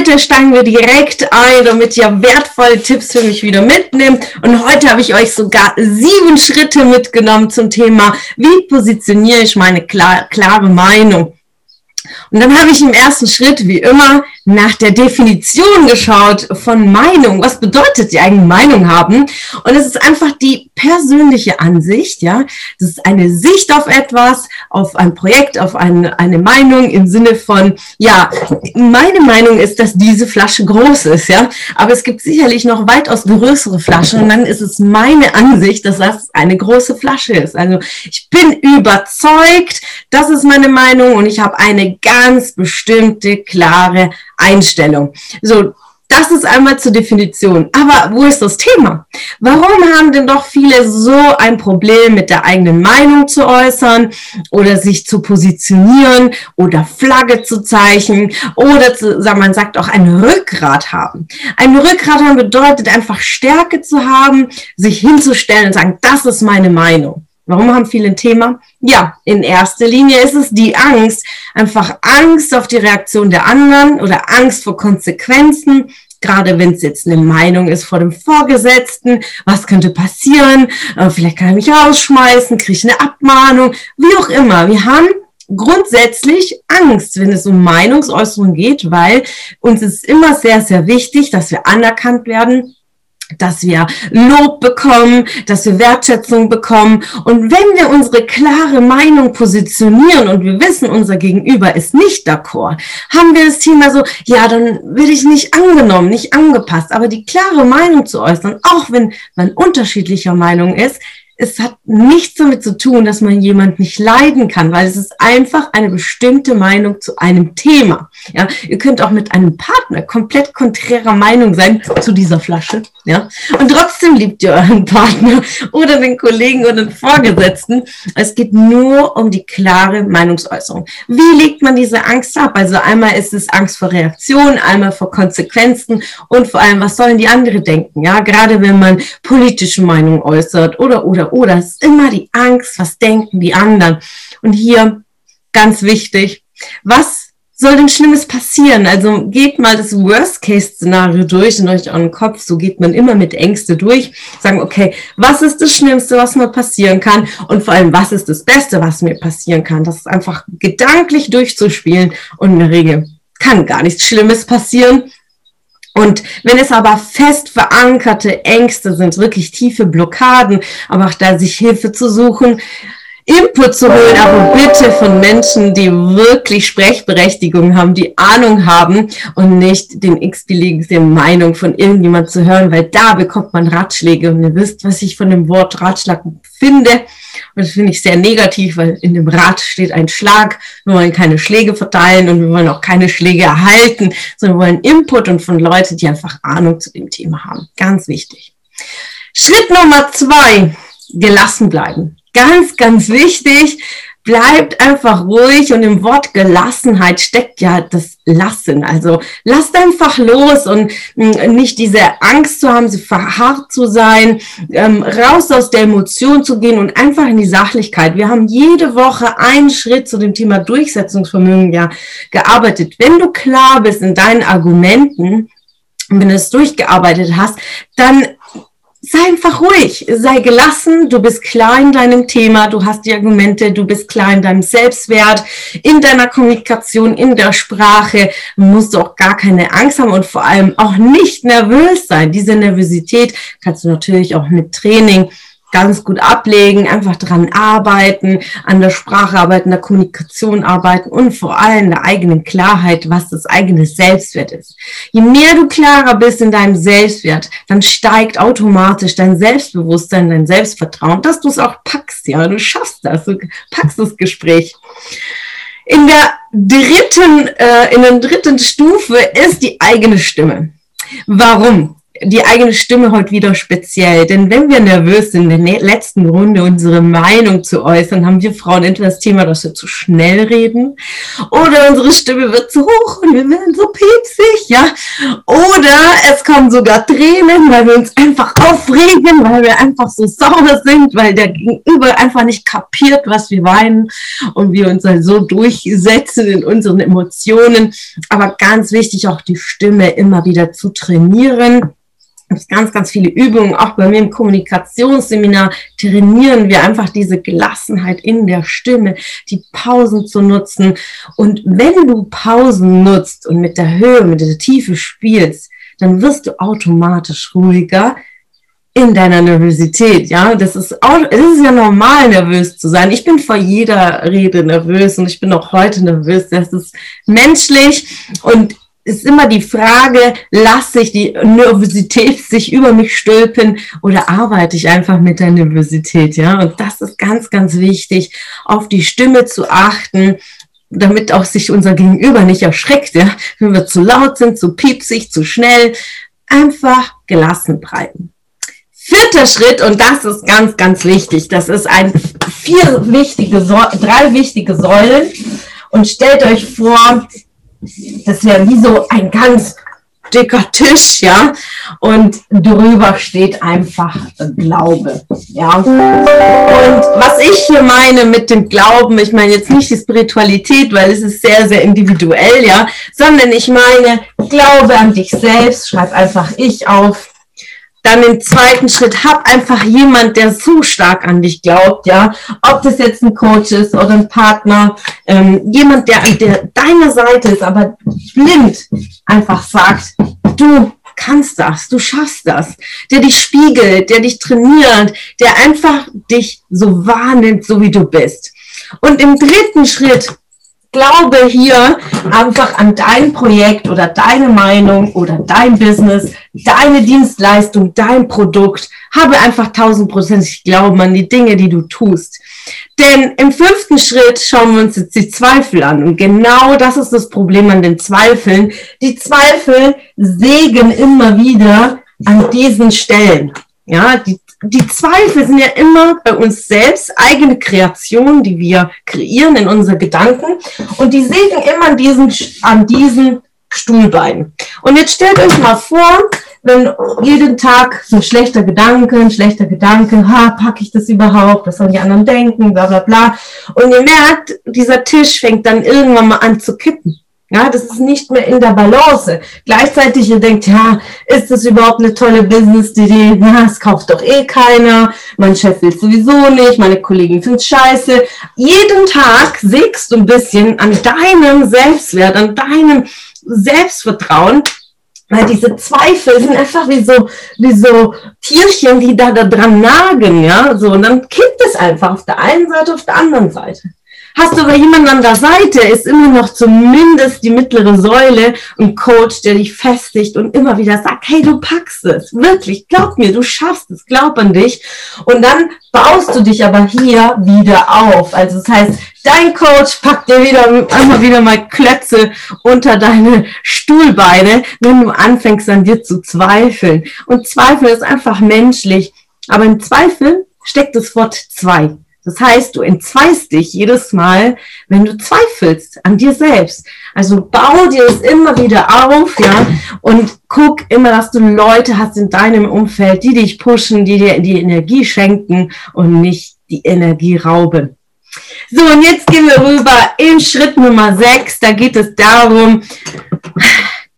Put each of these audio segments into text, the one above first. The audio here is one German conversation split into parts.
Heute steigen wir direkt ein, damit ihr wertvolle Tipps für mich wieder mitnimmt. Und heute habe ich euch sogar sieben Schritte mitgenommen zum Thema, wie positioniere ich meine klar, klare Meinung. Und dann habe ich im ersten Schritt, wie immer, nach der Definition geschaut von Meinung. Was bedeutet die eigene Meinung haben? Und es ist einfach die persönliche Ansicht, ja. Das ist eine Sicht auf etwas, auf ein Projekt, auf eine, eine Meinung im Sinne von, ja, meine Meinung ist, dass diese Flasche groß ist, ja. Aber es gibt sicherlich noch weitaus größere Flaschen und dann ist es meine Ansicht, dass das eine große Flasche ist. Also ich bin überzeugt, das ist meine Meinung und ich habe eine ganz bestimmte, klare Einstellung. So, das ist einmal zur Definition. Aber wo ist das Thema? Warum haben denn doch viele so ein Problem mit der eigenen Meinung zu äußern oder sich zu positionieren oder Flagge zu zeichnen oder zu, man sagt auch ein Rückgrat haben. Ein Rückgrat haben bedeutet einfach Stärke zu haben, sich hinzustellen und sagen, das ist meine Meinung. Warum haben viele ein Thema? Ja, in erster Linie ist es die Angst. Einfach Angst auf die Reaktion der anderen oder Angst vor Konsequenzen. Gerade wenn es jetzt eine Meinung ist vor dem Vorgesetzten, was könnte passieren? Äh, vielleicht kann er mich rausschmeißen, kriege ich eine Abmahnung, wie auch immer. Wir haben grundsätzlich Angst, wenn es um Meinungsäußerung geht, weil uns ist immer sehr, sehr wichtig, dass wir anerkannt werden dass wir Lob bekommen, dass wir Wertschätzung bekommen. Und wenn wir unsere klare Meinung positionieren und wir wissen, unser Gegenüber ist nicht d'accord, haben wir das Thema so, ja, dann werde ich nicht angenommen, nicht angepasst. Aber die klare Meinung zu äußern, auch wenn man unterschiedlicher Meinung ist, es hat nichts damit zu tun, dass man jemand nicht leiden kann, weil es ist einfach eine bestimmte Meinung zu einem Thema. Ja, ihr könnt auch mit einem Partner komplett konträrer Meinung sein zu dieser Flasche. Ja, und trotzdem liebt ihr euren Partner oder den Kollegen oder den Vorgesetzten. Es geht nur um die klare Meinungsäußerung. Wie legt man diese Angst ab? Also einmal ist es Angst vor Reaktionen, einmal vor Konsequenzen und vor allem, was sollen die anderen denken? Ja, gerade wenn man politische Meinung äußert oder, oder, oder, es ist immer die Angst, was denken die anderen. Und hier ganz wichtig, was soll denn Schlimmes passieren? Also geht mal das Worst-Case-Szenario durch in euch euren Kopf. So geht man immer mit Ängste durch. Sagen, okay, was ist das Schlimmste, was mir passieren kann? Und vor allem, was ist das Beste, was mir passieren kann? Das ist einfach gedanklich durchzuspielen. Und in der Regel kann gar nichts Schlimmes passieren. Und wenn es aber fest verankerte Ängste sind, wirklich tiefe Blockaden, aber auch da sich Hilfe zu suchen, Input zu holen, aber bitte von Menschen, die wirklich Sprechberechtigung haben, die Ahnung haben und nicht den x-beliebige Meinung von irgendjemand zu hören, weil da bekommt man Ratschläge und ihr wisst, was ich von dem Wort Ratschlag finde. Und das finde ich sehr negativ, weil in dem Rat steht ein Schlag. Wir wollen keine Schläge verteilen und wir wollen auch keine Schläge erhalten, sondern wir wollen Input und von Leuten, die einfach Ahnung zu dem Thema haben. Ganz wichtig. Schritt Nummer zwei, gelassen bleiben. Ganz, ganz wichtig, bleibt einfach ruhig und im Wort Gelassenheit steckt ja das Lassen. Also lasst einfach los und hm, nicht diese Angst zu haben, sie verharrt zu sein, ähm, raus aus der Emotion zu gehen und einfach in die Sachlichkeit. Wir haben jede Woche einen Schritt zu dem Thema Durchsetzungsvermögen ja gearbeitet. Wenn du klar bist in deinen Argumenten, wenn du es durchgearbeitet hast, dann sei einfach ruhig, sei gelassen, du bist klar in deinem Thema, du hast die Argumente, du bist klar in deinem Selbstwert, in deiner Kommunikation, in der Sprache, musst du auch gar keine Angst haben und vor allem auch nicht nervös sein. Diese Nervosität kannst du natürlich auch mit Training ganz gut ablegen, einfach dran arbeiten, an der Sprache arbeiten, der Kommunikation arbeiten und vor allem der eigenen Klarheit, was das eigene Selbstwert ist. Je mehr du klarer bist in deinem Selbstwert, dann steigt automatisch dein Selbstbewusstsein, dein Selbstvertrauen, dass du es auch packst, ja, du schaffst das, du packst das Gespräch. In der dritten, äh, in der dritten Stufe ist die eigene Stimme. Warum? Die eigene Stimme heute wieder speziell. Denn wenn wir nervös sind, in der letzten Runde unsere Meinung zu äußern, haben wir Frauen entweder das Thema, dass wir zu schnell reden oder unsere Stimme wird zu hoch und wir werden so piepsig, ja. Oder es kommen sogar Tränen, weil wir uns einfach aufregen, weil wir einfach so sauer sind, weil der Gegenüber einfach nicht kapiert, was wir weinen und wir uns dann so durchsetzen in unseren Emotionen. Aber ganz wichtig, auch die Stimme immer wieder zu trainieren gibt ganz, ganz viele Übungen. Auch bei mir im Kommunikationsseminar trainieren wir einfach diese Gelassenheit in der Stimme, die Pausen zu nutzen. Und wenn du Pausen nutzt und mit der Höhe, mit der Tiefe spielst, dann wirst du automatisch ruhiger in deiner Nervosität. Ja, das ist auch, es ist ja normal, nervös zu sein. Ich bin vor jeder Rede nervös und ich bin auch heute nervös. Das ist menschlich und ist immer die Frage, lasse ich die Nervosität sich über mich stülpen oder arbeite ich einfach mit der Nervosität, ja? Und das ist ganz, ganz wichtig, auf die Stimme zu achten, damit auch sich unser Gegenüber nicht erschreckt, ja? Wenn wir zu laut sind, zu piepsig, zu schnell, einfach gelassen bleiben. Vierter Schritt, und das ist ganz, ganz wichtig, das ist ein vier wichtige, drei wichtige Säulen. Und stellt euch vor, das wäre wie so ein ganz dicker Tisch, ja, und drüber steht einfach Glaube, ja. Und was ich hier meine mit dem Glauben, ich meine jetzt nicht die Spiritualität, weil es ist sehr, sehr individuell, ja, sondern ich meine Glaube an dich selbst, schreib einfach ich auf, dann im zweiten Schritt, hab einfach jemand, der so stark an dich glaubt, ja. Ob das jetzt ein Coach ist oder ein Partner, ähm, jemand, der an der, deiner Seite ist, aber blind einfach sagt, du kannst das, du schaffst das, der dich spiegelt, der dich trainiert, der einfach dich so wahrnimmt, so wie du bist. Und im dritten Schritt glaube hier einfach an dein Projekt oder deine Meinung oder dein Business, deine Dienstleistung, dein Produkt. Habe einfach tausendprozentig Glauben an die Dinge, die du tust. Denn im fünften Schritt schauen wir uns jetzt die Zweifel an. Und genau das ist das Problem an den Zweifeln. Die Zweifel sägen immer wieder an diesen Stellen. Ja, die die Zweifel sind ja immer bei uns selbst eigene Kreationen, die wir kreieren in unsere Gedanken. Und die sägen immer an diesen, an diesen Stuhlbeinen. Und jetzt stellt euch mal vor, wenn jeden Tag so schlechter Gedanke, ein schlechter Gedanke, ha, packe ich das überhaupt, was sollen die anderen denken, bla bla bla. Und ihr merkt, dieser Tisch fängt dann irgendwann mal an zu kippen. Ja, das ist nicht mehr in der Balance. Gleichzeitig ihr denkt, ja, ist das überhaupt eine tolle Business-Idee? Na, es kauft doch eh keiner. Mein Chef will sowieso nicht. Meine Kollegen finden scheiße. Jeden Tag sägst du ein bisschen an deinem Selbstwert, an deinem Selbstvertrauen. Weil diese Zweifel sind einfach wie so, wie so Tierchen, die da, da dran nagen, ja, so. Und dann kippt es einfach auf der einen Seite, auf der anderen Seite. Hast du aber jemanden an der Seite, ist immer noch zumindest die mittlere Säule ein Coach, der dich festigt und immer wieder sagt, hey, du packst es. Wirklich, glaub mir, du schaffst es, glaub an dich. Und dann baust du dich aber hier wieder auf. Also das heißt, dein Coach packt dir wieder einmal wieder mal Klötze unter deine Stuhlbeine, wenn du anfängst an dir zu zweifeln. Und Zweifel ist einfach menschlich. Aber im Zweifel steckt das Wort zwei. Das heißt, du entzweist dich jedes Mal, wenn du zweifelst an dir selbst. Also bau dir es immer wieder auf, ja, und guck immer, dass du Leute hast in deinem Umfeld, die dich pushen, die dir die Energie schenken und nicht die Energie rauben. So, und jetzt gehen wir rüber in Schritt Nummer 6. Da geht es darum,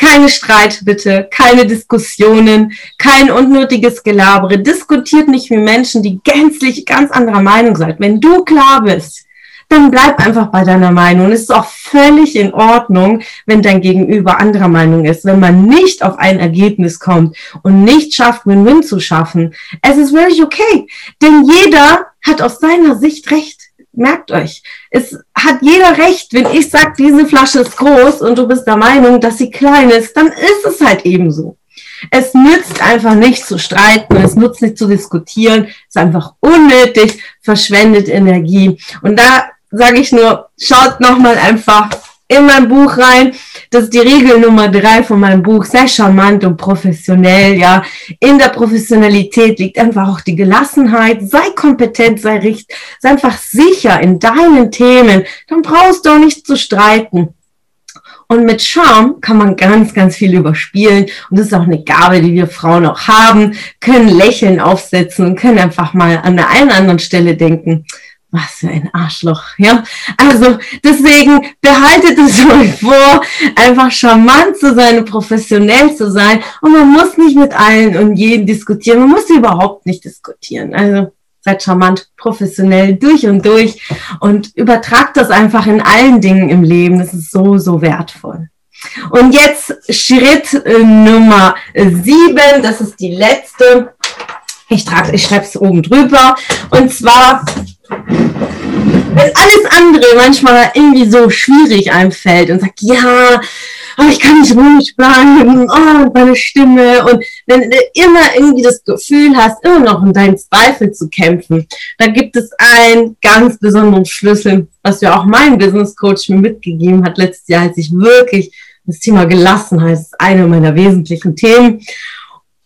keine Streit bitte, keine Diskussionen, kein unnötiges Gelabere. Diskutiert nicht mit Menschen, die gänzlich ganz anderer Meinung seid. Wenn du klar bist, dann bleib einfach bei deiner Meinung. Es ist auch völlig in Ordnung, wenn dein Gegenüber anderer Meinung ist, wenn man nicht auf ein Ergebnis kommt und nicht schafft, Win-Win zu schaffen. Es ist völlig okay, denn jeder hat aus seiner Sicht recht merkt euch, es hat jeder recht, wenn ich sage, diese Flasche ist groß und du bist der Meinung, dass sie klein ist, dann ist es halt eben so. Es nützt einfach nicht zu streiten, es nützt nicht zu diskutieren, es ist einfach unnötig, verschwendet Energie. Und da sage ich nur, schaut nochmal einfach in mein Buch rein. Das ist die Regel Nummer drei von meinem Buch, sei charmant und professionell, ja. In der Professionalität liegt einfach auch die Gelassenheit, sei kompetent, sei richtig, sei einfach sicher in deinen Themen, dann brauchst du auch nicht zu streiten. Und mit Charme kann man ganz, ganz viel überspielen. Und das ist auch eine Gabe, die wir Frauen auch haben, können Lächeln aufsetzen und können einfach mal an der einen oder anderen Stelle denken, was für ein Arschloch, ja. Also deswegen behaltet es euch vor, einfach charmant zu sein, professionell zu sein. Und man muss nicht mit allen und jeden diskutieren. Man muss überhaupt nicht diskutieren. Also seid charmant, professionell durch und durch und übertragt das einfach in allen Dingen im Leben. Das ist so, so wertvoll. Und jetzt Schritt äh, Nummer sieben, das ist die letzte. Ich, ich schreibe es oben drüber. Und zwar wenn alles andere manchmal irgendwie so schwierig einfällt und sagt, ja, oh, ich kann nicht ruhig bleiben, oh, meine Stimme. Und wenn du immer irgendwie das Gefühl hast, immer noch in deinen Zweifel zu kämpfen, da gibt es einen ganz besonderen Schlüssel, was ja auch mein Business Coach mir mitgegeben hat letztes Jahr, als ich wirklich das Thema Gelassenheit ist eine meiner wesentlichen Themen,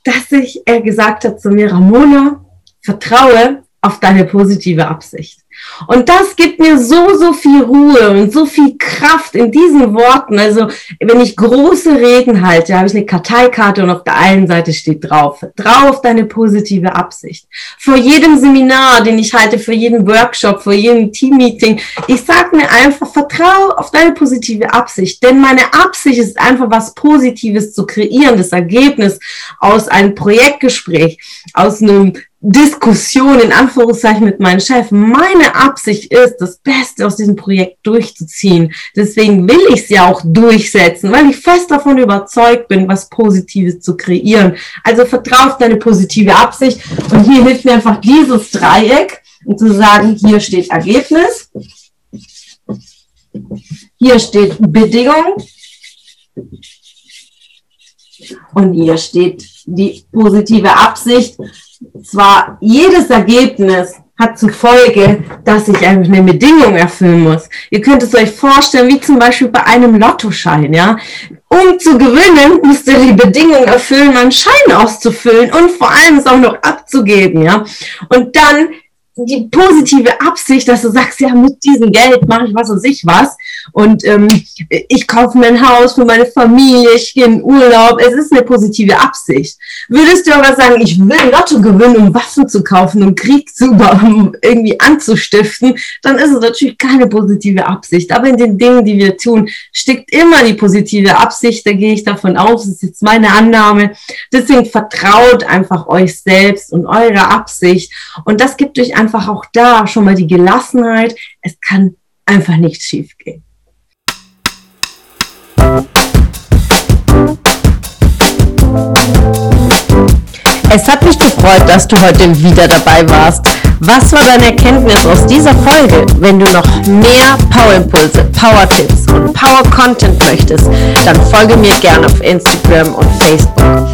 dass ich, er gesagt hat zu mir, Ramona, vertraue auf deine positive Absicht. Und das gibt mir so, so viel Ruhe und so viel Kraft in diesen Worten. Also, wenn ich große Reden halte, habe ich eine Karteikarte und auf der einen Seite steht drauf, vertrau auf deine positive Absicht. Vor jedem Seminar, den ich halte, für jeden Workshop, vor jedem Teammeeting, ich sage mir einfach, vertrau auf deine positive Absicht. Denn meine Absicht ist einfach was Positives zu kreieren, das Ergebnis aus einem Projektgespräch, aus einem Diskussion in Anführungszeichen mit meinem Chef. Meine Absicht ist, das Beste aus diesem Projekt durchzuziehen. Deswegen will ich es ja auch durchsetzen, weil ich fest davon überzeugt bin, was Positives zu kreieren. Also vertraue auf deine positive Absicht. Und hier hilft mir einfach dieses Dreieck, um zu sagen, hier steht Ergebnis. Hier steht Bedingung. Und hier steht die positive Absicht zwar jedes Ergebnis hat zur Folge, dass ich eine Bedingung erfüllen muss. Ihr könnt es euch vorstellen, wie zum Beispiel bei einem Lottoschein, ja. Um zu gewinnen, müsst ihr die Bedingung erfüllen, einen Schein auszufüllen und vor allem es auch noch abzugeben, ja. Und dann die positive Absicht, dass du sagst, ja, mit diesem Geld mache ich was und ich was und ähm, ich kaufe mir ein Haus für meine Familie, ich gehe in Urlaub. Es ist eine positive Absicht. Würdest du aber sagen, ich will Lotto gewinnen, um Waffen zu kaufen, um Krieg zu um irgendwie anzustiften, dann ist es natürlich keine positive Absicht. Aber in den Dingen, die wir tun, steckt immer die positive Absicht. Da gehe ich davon aus, das ist jetzt meine Annahme. Deswegen vertraut einfach euch selbst und eure Absicht. Und das gibt euch einfach auch da schon mal die Gelassenheit. Es kann einfach nicht schief gehen. Es hat mich gefreut, dass du heute wieder dabei warst. Was war deine Erkenntnis aus dieser Folge? Wenn du noch mehr Power-Impulse, Power-Tipps und Power-Content möchtest, dann folge mir gerne auf Instagram und Facebook.